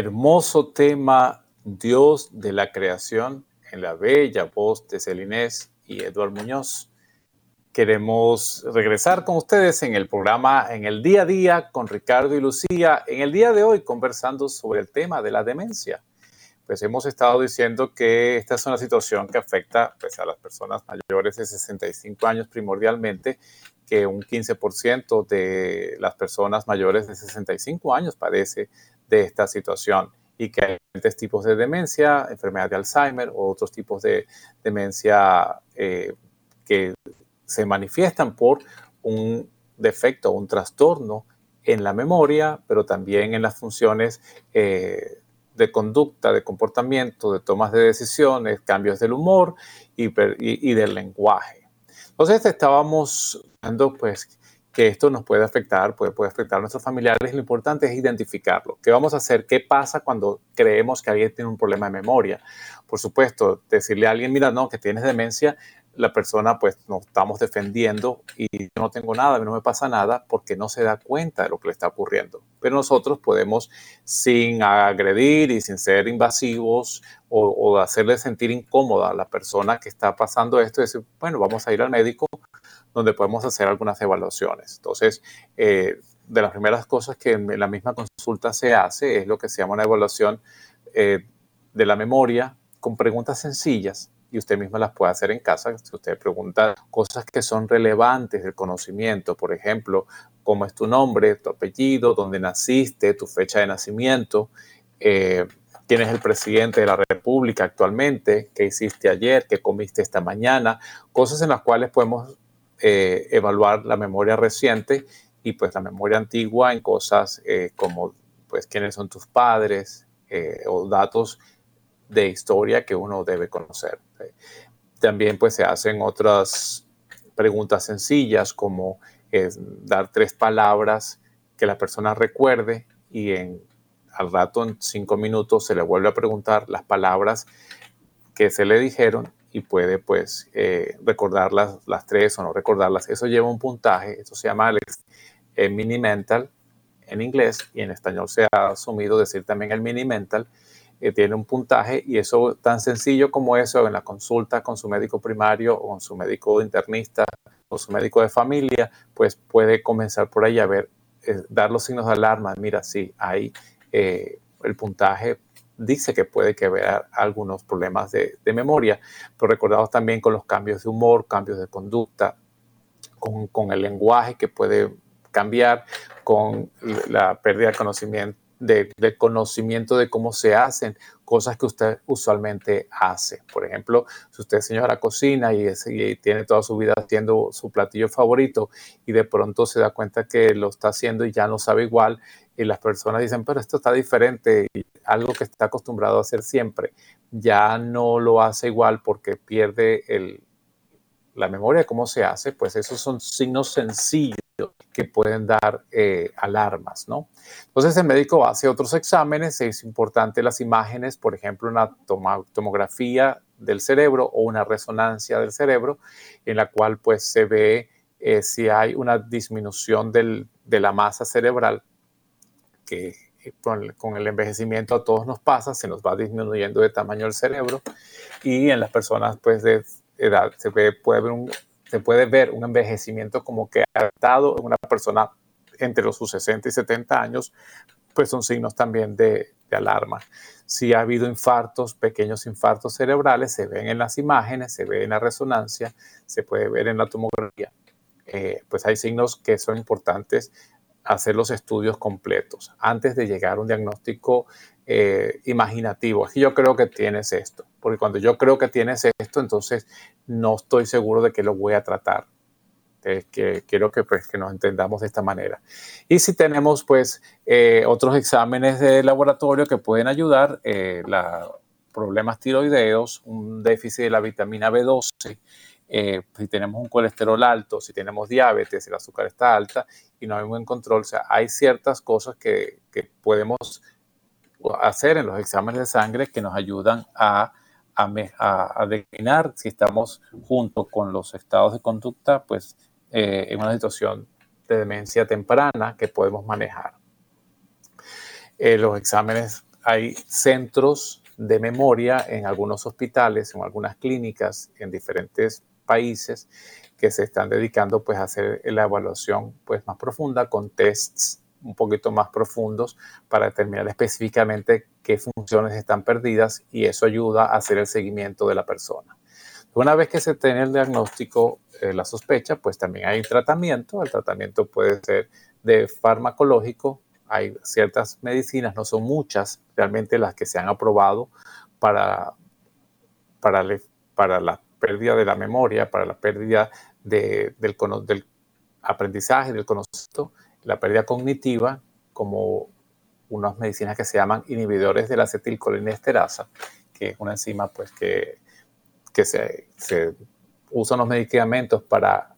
Hermoso tema, Dios de la creación, en la bella voz de Celinés y Eduardo Muñoz. Queremos regresar con ustedes en el programa En el día a día con Ricardo y Lucía. En el día de hoy conversando sobre el tema de la demencia. Pues hemos estado diciendo que esta es una situación que afecta pues, a las personas mayores de 65 años primordialmente, que un 15% de las personas mayores de 65 años padece de esta situación y que hay diferentes tipos de demencia, enfermedad de Alzheimer o otros tipos de demencia eh, que se manifiestan por un defecto, un trastorno en la memoria, pero también en las funciones eh, de conducta, de comportamiento, de tomas de decisiones, cambios del humor y, y, y del lenguaje. Entonces estábamos dando pues que esto nos puede afectar, puede, afectar a nuestros familiares. Lo importante es identificarlo. ¿Qué vamos a hacer? ¿Qué pasa cuando creemos que alguien tiene un problema de memoria? Por supuesto, decirle a alguien, mira, no, que tienes demencia, la persona pues nos estamos defendiendo y no tengo nada, a mí no me pasa nada porque no se da cuenta de lo que le está ocurriendo. Pero nosotros podemos, sin agredir y sin ser invasivos o, o hacerle sentir incómoda a la persona que está pasando esto, decir, bueno, vamos a ir al médico donde podemos hacer algunas evaluaciones. Entonces, eh, de las primeras cosas que en la misma consulta se hace es lo que se llama una evaluación eh, de la memoria con preguntas sencillas y usted misma las puede hacer en casa. Si usted pregunta cosas que son relevantes del conocimiento, por ejemplo, cómo es tu nombre, tu apellido, dónde naciste, tu fecha de nacimiento, eh, quién es el presidente de la República actualmente, qué hiciste ayer, qué comiste esta mañana, cosas en las cuales podemos eh, evaluar la memoria reciente y pues la memoria antigua en cosas eh, como pues quiénes son tus padres eh, o datos de historia que uno debe conocer. También pues se hacen otras preguntas sencillas como dar tres palabras que la persona recuerde y en, al rato en cinco minutos se le vuelve a preguntar las palabras que se le dijeron y puede pues eh, recordar las, tres o no recordarlas. Eso lleva un puntaje, eso se llama el eh, mini mental en inglés y en español se ha asumido decir también el mini mental. Eh, tiene un puntaje y eso tan sencillo como eso en la consulta con su médico primario o con su médico internista o su médico de familia, pues puede comenzar por ahí a ver, eh, dar los signos de alarma. Mira, sí, ahí el puntaje dice que puede que vea algunos problemas de, memoria, pero recordamos también con los cambios de humor, cambios de conducta, con, el lenguaje que puede cambiar, con la pérdida de conocimiento, de, conocimiento de cómo se hacen cosas que usted usualmente hace. Por ejemplo, si usted señora cocina y, tiene toda su vida haciendo su platillo favorito y de pronto se da cuenta que lo está haciendo y ya no sabe igual y las personas dicen, pero esto está diferente, algo que está acostumbrado a hacer siempre, ya no lo hace igual porque pierde el, la memoria cómo se hace, pues esos son signos sencillos que pueden dar eh, alarmas, ¿no? Entonces el médico hace otros exámenes, es importante las imágenes, por ejemplo, una tomografía del cerebro o una resonancia del cerebro, en la cual pues se ve eh, si hay una disminución del, de la masa cerebral que con, con, el envejecimiento a todos nos pasa, se nos va disminuyendo de tamaño el cerebro y en las personas pues de edad se, ve, puede, ver un, se puede ver un envejecimiento como que ha estado en una persona entre los sus 60 y 70 años, pues son signos también de, de alarma. Si ha habido infartos, pequeños infartos cerebrales, se ven en las imágenes, se ve en la resonancia, se puede ver en la tomografía. Eh, pues hay signos que son importantes hacer los estudios completos antes de llegar a un diagnóstico eh, imaginativo. Aquí yo creo que tienes esto, porque cuando yo creo que tienes esto, entonces no estoy seguro de que lo voy a tratar. que quiero que, pues, que nos entendamos de esta manera. Y si tenemos pues eh, otros exámenes de laboratorio que pueden ayudar, eh, problemas tiroideos, un déficit de la vitamina B12, eh, si tenemos un colesterol alto, si tenemos diabetes, el azúcar está alta y no hay un buen control, o sea, hay ciertas cosas que, que podemos hacer en los exámenes de sangre que nos ayudan a a, a, determinar si estamos junto con los estados de conducta, pues eh, en una situación de demencia temprana que podemos manejar. Eh, los exámenes, hay centros de memoria en algunos hospitales, en algunas clínicas, en diferentes países que se están dedicando pues a hacer la evaluación pues más profunda con tests un poquito más profundos para determinar específicamente qué funciones están perdidas y eso ayuda a hacer el seguimiento de la persona. Una vez que se tiene el diagnóstico, eh, la sospecha, pues también hay tratamiento. El tratamiento puede ser de farmacológico. Hay ciertas medicinas, no son muchas realmente las que se han aprobado para, para, para la pérdida de la memoria, para la pérdida del, aprendizaje, del conocimiento la pérdida cognitiva como unas medicinas que se llaman inhibidores de la acetilcolinesterasa, que es una enzima pues, que, que se, se usan los medicamentos para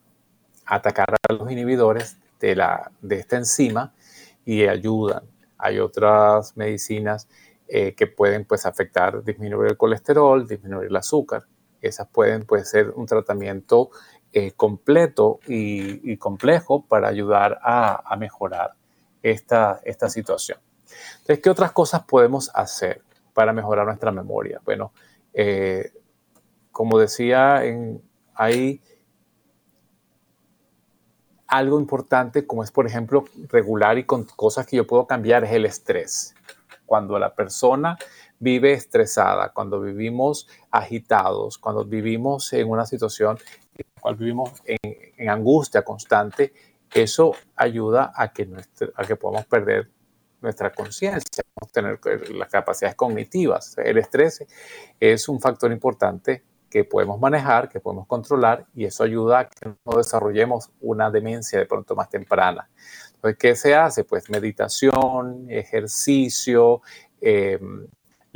atacar a los inhibidores de, la, de esta enzima y ayudan. Hay otras medicinas eh, que pueden pues, afectar, disminuir el colesterol, disminuir el azúcar. Esas pueden pues, ser un tratamiento eh, completo y, complejo para ayudar a, mejorar esta, esta situación. Entonces, ¿qué otras cosas podemos hacer para mejorar nuestra memoria? Bueno, eh, como decía, hay algo importante como es, por ejemplo, regular y con cosas que yo puedo cambiar es el estrés. Cuando la persona vive estresada, cuando vivimos agitados, cuando vivimos en una situación vivimos en, angustia constante, eso ayuda a que, a que podamos perder nuestra conciencia, tener las capacidades cognitivas. El estrés es un factor importante que podemos manejar, que podemos controlar y eso ayuda a que no desarrollemos una demencia de pronto más temprana. Entonces, ¿qué se hace? Pues meditación, ejercicio, em,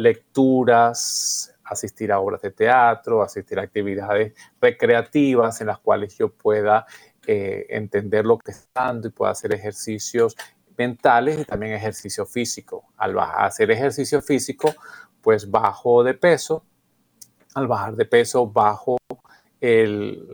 lecturas, asistir a obras de teatro, asistir a actividades recreativas en las cuales yo pueda eh, entender lo que está dando y pueda hacer ejercicios mentales y también ejercicio físico. Al hacer ejercicio físico, pues bajo de peso. Al bajar de peso, bajo el,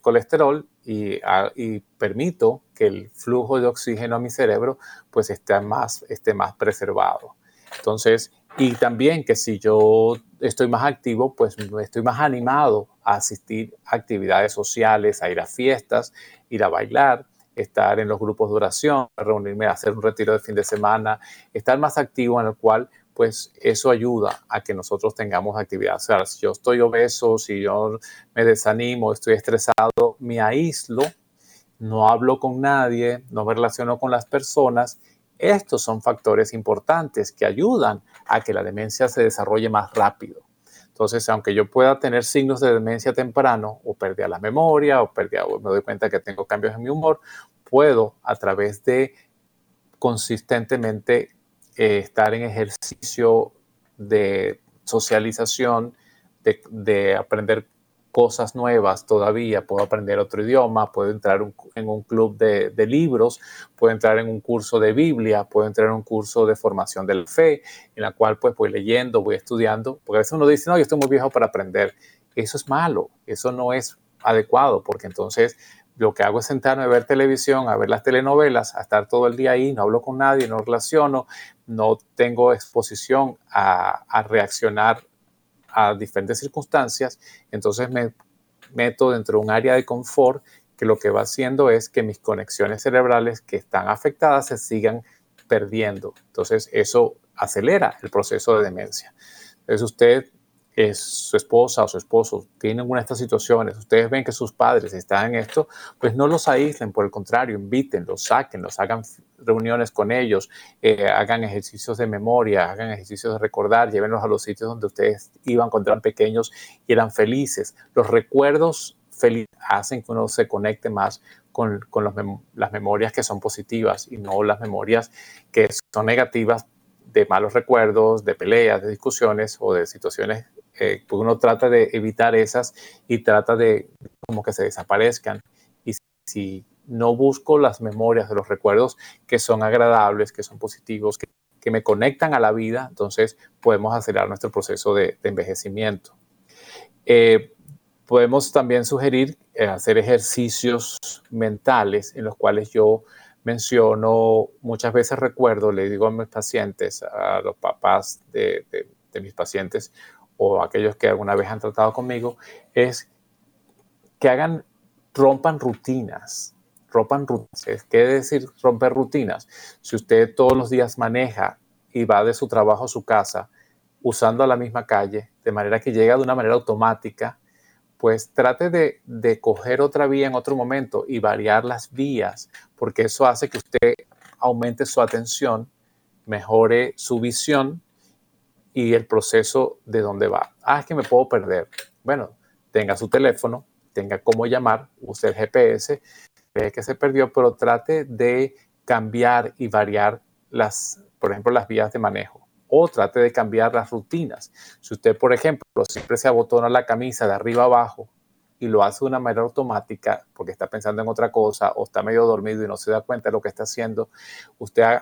colesterol y, y, permito que el flujo de oxígeno a mi cerebro pues esté más, esté más preservado. Entonces, y también que si yo estoy más activo, pues estoy más animado a asistir a actividades sociales, a ir a fiestas, ir a bailar, estar en los grupos de oración, reunirme, hacer un retiro de fin de semana, estar más activo en el cual pues eso ayuda a que nosotros tengamos actividad. O sea, si yo estoy obeso, si yo me desanimo, estoy estresado, me aíslo, no hablo con nadie, no me relaciono con las personas estos son factores importantes que ayudan a que la demencia se desarrolle más rápido. Entonces, aunque yo pueda tener signos de demencia temprano o pérdida la memoria o, pérdida, o me doy cuenta que tengo cambios en mi humor, puedo a través de consistentemente eh, estar en ejercicio de socialización, de, de aprender cosas nuevas todavía, puedo aprender otro idioma, puedo entrar en un club de, libros, puedo entrar en un curso de Biblia, puedo entrar en un curso de formación de la fe, en la cual pues voy leyendo, voy estudiando, porque a veces uno dice, no, yo estoy muy viejo para aprender. Eso es malo, eso no es adecuado, porque entonces lo que hago es sentarme a ver televisión, a ver las telenovelas, a estar todo el día ahí, no hablo con nadie, no relaciono, no tengo exposición a reaccionar a diferentes circunstancias, entonces me meto dentro de un área de confort que lo que va haciendo es que mis conexiones cerebrales que están afectadas se sigan perdiendo. Entonces eso acelera el proceso de demencia. Entonces usted su esposa o su esposo tienen una de estas situaciones, ustedes ven que sus padres están en esto, pues no los aíslen, por el contrario, invítenlos, sáquenlos, hagan reuniones con ellos, eh, hagan ejercicios de memoria, hagan ejercicios de recordar, llévenlos a los sitios donde ustedes iban cuando eran pequeños y eran felices. Los recuerdos felices hacen que uno se conecte más con, las memorias que son positivas y no las memorias que son negativas de malos recuerdos, de peleas, de discusiones o de situaciones. Eh, uno trata de evitar esas y trata de como que se desaparezcan. Y si no busco las memorias de los recuerdos que son agradables, que son positivos, que, me conectan a la vida, entonces podemos acelerar nuestro proceso de, envejecimiento. Eh, podemos también sugerir eh, hacer ejercicios mentales en los cuales yo menciono, muchas veces recuerdo, le digo a mis pacientes, a los papás de, de mis pacientes o aquellos que alguna vez han tratado conmigo, es que hagan, rompan rutinas, rompan rutinas. ¿Qué decir romper rutinas? Si usted todos los días maneja y va de su trabajo a su casa usando la misma calle, de manera que llega de una manera automática, pues trate de, de coger otra vía en otro momento y variar las vías, porque eso hace que usted aumente su atención, mejore su visión y el proceso de dónde va. Ah, es que me puedo perder. Bueno, tenga su teléfono, tenga cómo llamar, use el GPS que se perdió, pero trate de cambiar y variar las, por ejemplo, las vías de manejo. O trate de cambiar las rutinas. Si usted, por ejemplo, siempre se abotona la camisa de arriba abajo y lo hace de una manera automática porque está pensando en otra cosa o está medio dormido y no se da cuenta de lo que está haciendo, usted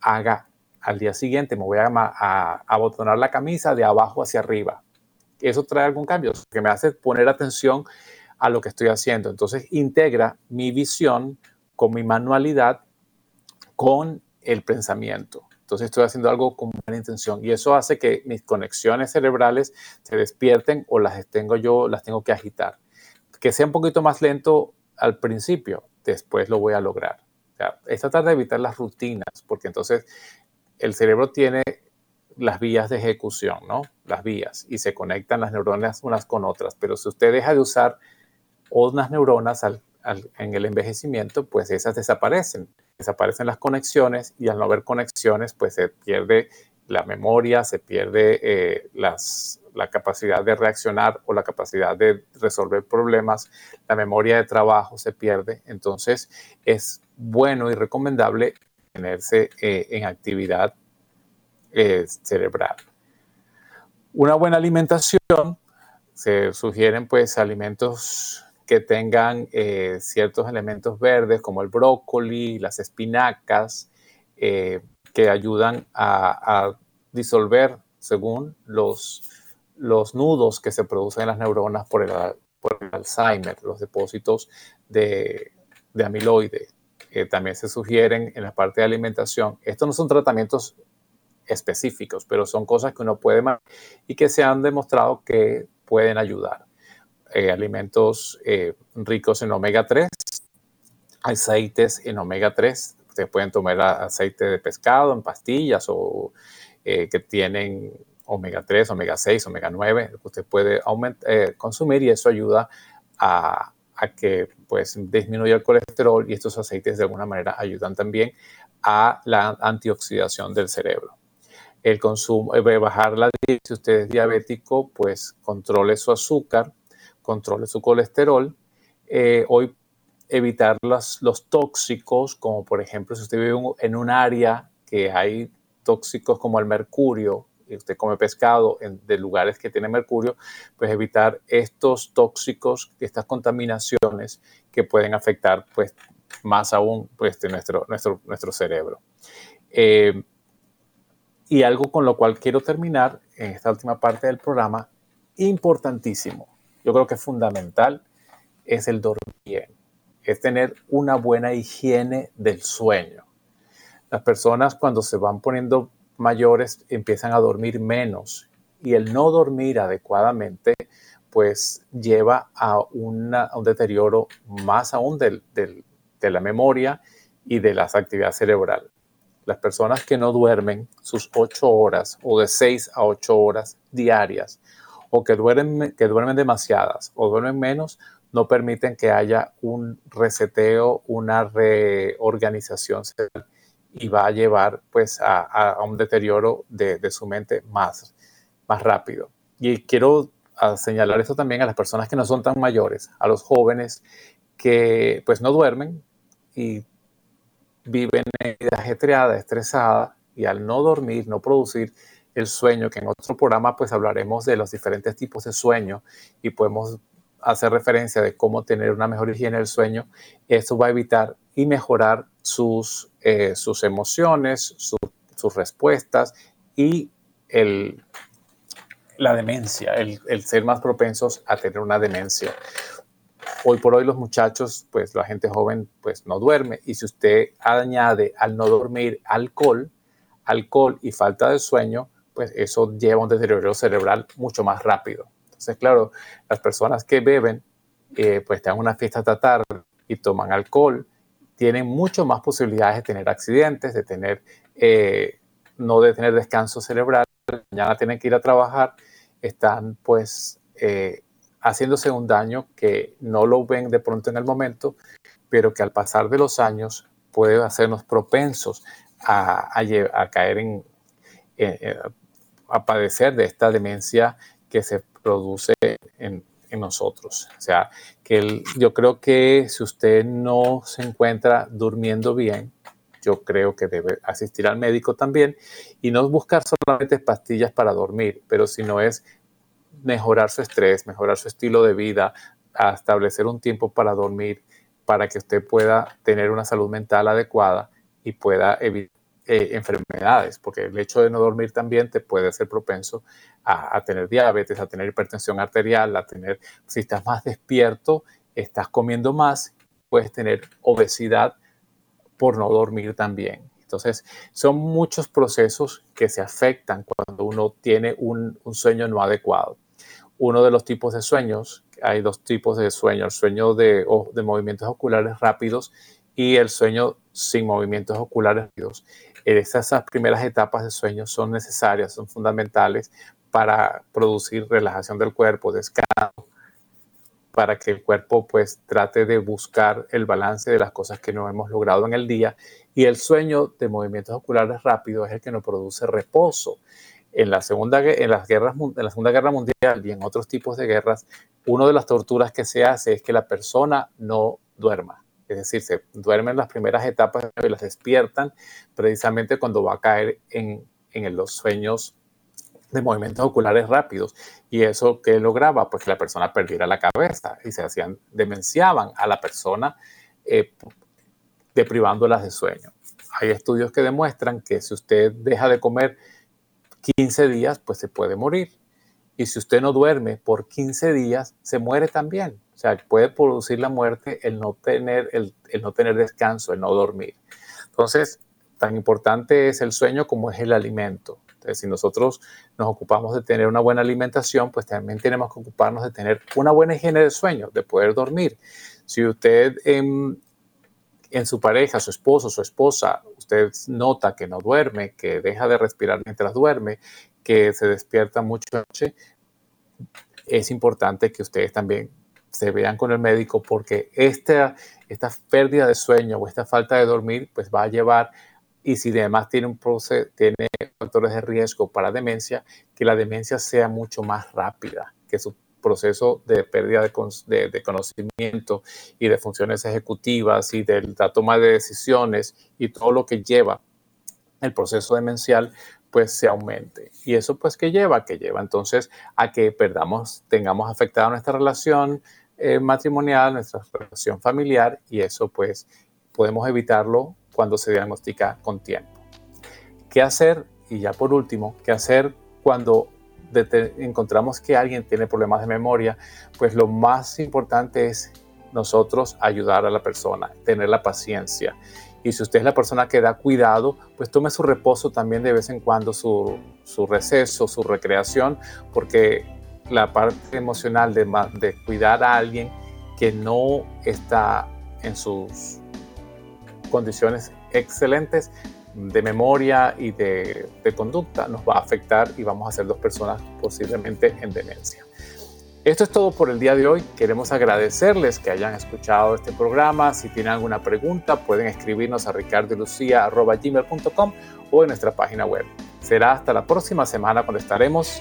haga al día siguiente, me voy a, a abotonar la camisa de abajo hacia arriba. Eso trae algún cambio, que me hace poner atención a lo que estoy haciendo. Entonces integra mi visión con mi manualidad con el pensamiento. Entonces estoy haciendo algo con buena intención y eso hace que mis conexiones cerebrales se despierten o las tengo yo, las tengo que agitar. Que sea un poquito más lento al principio, después lo voy a lograr. es tratar de evitar las rutinas, porque entonces el cerebro tiene las vías de ejecución, ¿no? Las vías, y se conectan las neuronas unas con otras. Pero si usted deja de usar unas neuronas en el envejecimiento, pues esas desaparecen. Desaparecen las conexiones y al no haber conexiones, pues se pierde la memoria, se pierde eh, la capacidad de reaccionar o la capacidad de resolver problemas, la memoria de trabajo se pierde. Entonces es bueno y recomendable tenerse eh, en actividad eh, cerebral. Una buena alimentación, se sugieren pues alimentos que tengan eh, ciertos elementos verdes como el brócoli, las espinacas, que ayudan a, disolver, según los, los nudos que se producen en las neuronas por el, Alzheimer, los depósitos de, de amiloide. También se sugieren en la parte de alimentación. Estos no son tratamientos específicos, pero son cosas que uno puede y que se han demostrado que pueden ayudar. Eh, alimentos eh, ricos en omega 3, aceites en omega 3. Ustedes pueden tomar aceite de pescado en pastillas o eh, que tienen omega 3, omega 6, omega 9, que usted puede consumir y eso ayuda a, a, que pues disminuya el colesterol y estos aceites de alguna manera ayudan también a la antioxidación del cerebro. El consumo, bajar la si usted es diabético, pues controle su azúcar, controle su colesterol. Eh, hoy evitar los, los tóxicos, como por ejemplo si usted vive en un área que hay tóxicos como el mercurio, usted come pescado en, de lugares que tienen mercurio, pues evitar estos tóxicos, estas contaminaciones que pueden afectar pues más aún pues, nuestro, nuestro, nuestro cerebro. Eh, y algo con lo cual quiero terminar en esta última parte del programa, importantísimo, yo creo que es fundamental, es el dormir es tener una buena higiene del sueño. Las personas cuando se van poniendo mayores empiezan a dormir menos y el no dormir adecuadamente pues lleva a, un deterioro más aún de la memoria y de las actividades cerebrales. Las personas que no duermen sus ocho horas o de seis a ocho horas diarias o que duermen, que duermen demasiadas o duermen menos, no permiten que haya un reseteo, una reorganización y va a llevar pues a, un deterioro de, su mente más, más rápido. Y quiero a señalar esto también a las personas que no son tan mayores, a los jóvenes que pues no duermen y viven en vida ajetreada, estresada y al no dormir, no producir el sueño, que en otro programa pues hablaremos de los diferentes tipos de sueño y podemos hacer referencia de cómo tener una mejor higiene del sueño, esto va a evitar y mejorar sus, eh, sus emociones, sus respuestas y el, la demencia, el, el, ser más propensos a tener una demencia. Hoy por hoy los muchachos, pues la gente joven, pues no duerme y si usted añade al no dormir alcohol, alcohol y falta de sueño, pues eso lleva a un deterioro cerebral mucho más rápido. Entonces, claro, las personas que beben, eh, pues están en una fiesta esta tarde y toman alcohol, tienen mucho más posibilidades de tener accidentes, de tener, eh, no de tener descanso cerebral, mañana tienen que ir a trabajar, están pues eh, haciéndose un daño que no lo ven de pronto en el momento, pero que al pasar de los años puede hacernos propensos a, caer en, a padecer de esta demencia que se produce en, nosotros. O sea, que yo creo que si usted no se encuentra durmiendo bien, yo creo que debe asistir al médico también y no buscar solamente pastillas para dormir, pero si no es mejorar su estrés, mejorar su estilo de vida, establecer un tiempo para dormir, para que usted pueda tener una salud mental adecuada y pueda evitar eh, enfermedades, porque el hecho de no dormir también te puede ser propenso a, tener diabetes, a tener hipertensión arterial, a tener, si estás más despierto, estás comiendo más, puedes tener obesidad por no dormir también. Entonces, son muchos procesos que se afectan cuando uno tiene un, sueño no adecuado. Uno de los tipos de sueños, hay dos tipos de sueño, el sueño de, de movimientos oculares rápidos y el sueño sin movimientos oculares rápidos esas primeras etapas de sueño son necesarias, son fundamentales para producir relajación del cuerpo, descanso, para que el cuerpo pues trate de buscar el balance de las cosas que no hemos logrado en el día. Y el sueño de movimientos oculares rápidos es el que nos produce reposo. En la, segunda, en, las guerras, en la Segunda Guerra Mundial y en otros tipos de guerras, una de las torturas que se hace es que la persona no duerma es decir, se duermen las primeras etapas y las despiertan precisamente cuando va a caer en, en los sueños de movimientos oculares rápidos. ¿Y eso que lograba? Pues que la persona perdiera la cabeza y se hacían, demenciaban a la persona eh, deprivándolas de sueño. Hay estudios que demuestran que si usted deja de comer 15 días, pues se puede morir. Y si usted no duerme por 15 días, se muere también. O sea, puede producir la muerte el no tener, el, no tener descanso, el no dormir. Entonces, tan importante es el sueño como es el alimento. Entonces, si nosotros nos ocupamos de tener una buena alimentación, pues también tenemos que ocuparnos de tener una buena higiene de sueño, de poder dormir. Si usted en, en su pareja, su esposo, su esposa, usted nota que no duerme, que deja de respirar mientras duerme, que se despierta mucho noche, es importante que ustedes también se vean con el médico porque esta, esta pérdida de sueño o esta falta de dormir pues va a llevar y si además tiene, un proceso, tiene factores de riesgo para demencia, que la demencia sea mucho más rápida, que su proceso de pérdida de, de, conocimiento y de funciones ejecutivas y de la toma de decisiones y todo lo que lleva el proceso demencial pues se aumente. Y eso pues que lleva, que lleva entonces a que perdamos, tengamos afectada nuestra relación, eh, matrimonial, nuestra relación familiar y eso pues podemos evitarlo cuando se diagnostica con tiempo. ¿Qué hacer? Y ya por último, ¿qué hacer cuando encontramos que alguien tiene problemas de memoria? Pues lo más importante es nosotros ayudar a la persona, tener la paciencia. Y si usted es la persona que da cuidado, pues tome su reposo también de vez en cuando, su, su receso, su recreación, porque la parte emocional de, de cuidar a alguien que no está en sus condiciones excelentes de memoria y de, de, conducta nos va a afectar y vamos a ser dos personas posiblemente en demencia. Esto es todo por el día de hoy. Queremos agradecerles que hayan escuchado este programa. Si tienen alguna pregunta, pueden escribirnos a ricardelucia.gmail.com o en nuestra página web. Será hasta la próxima semana cuando estaremos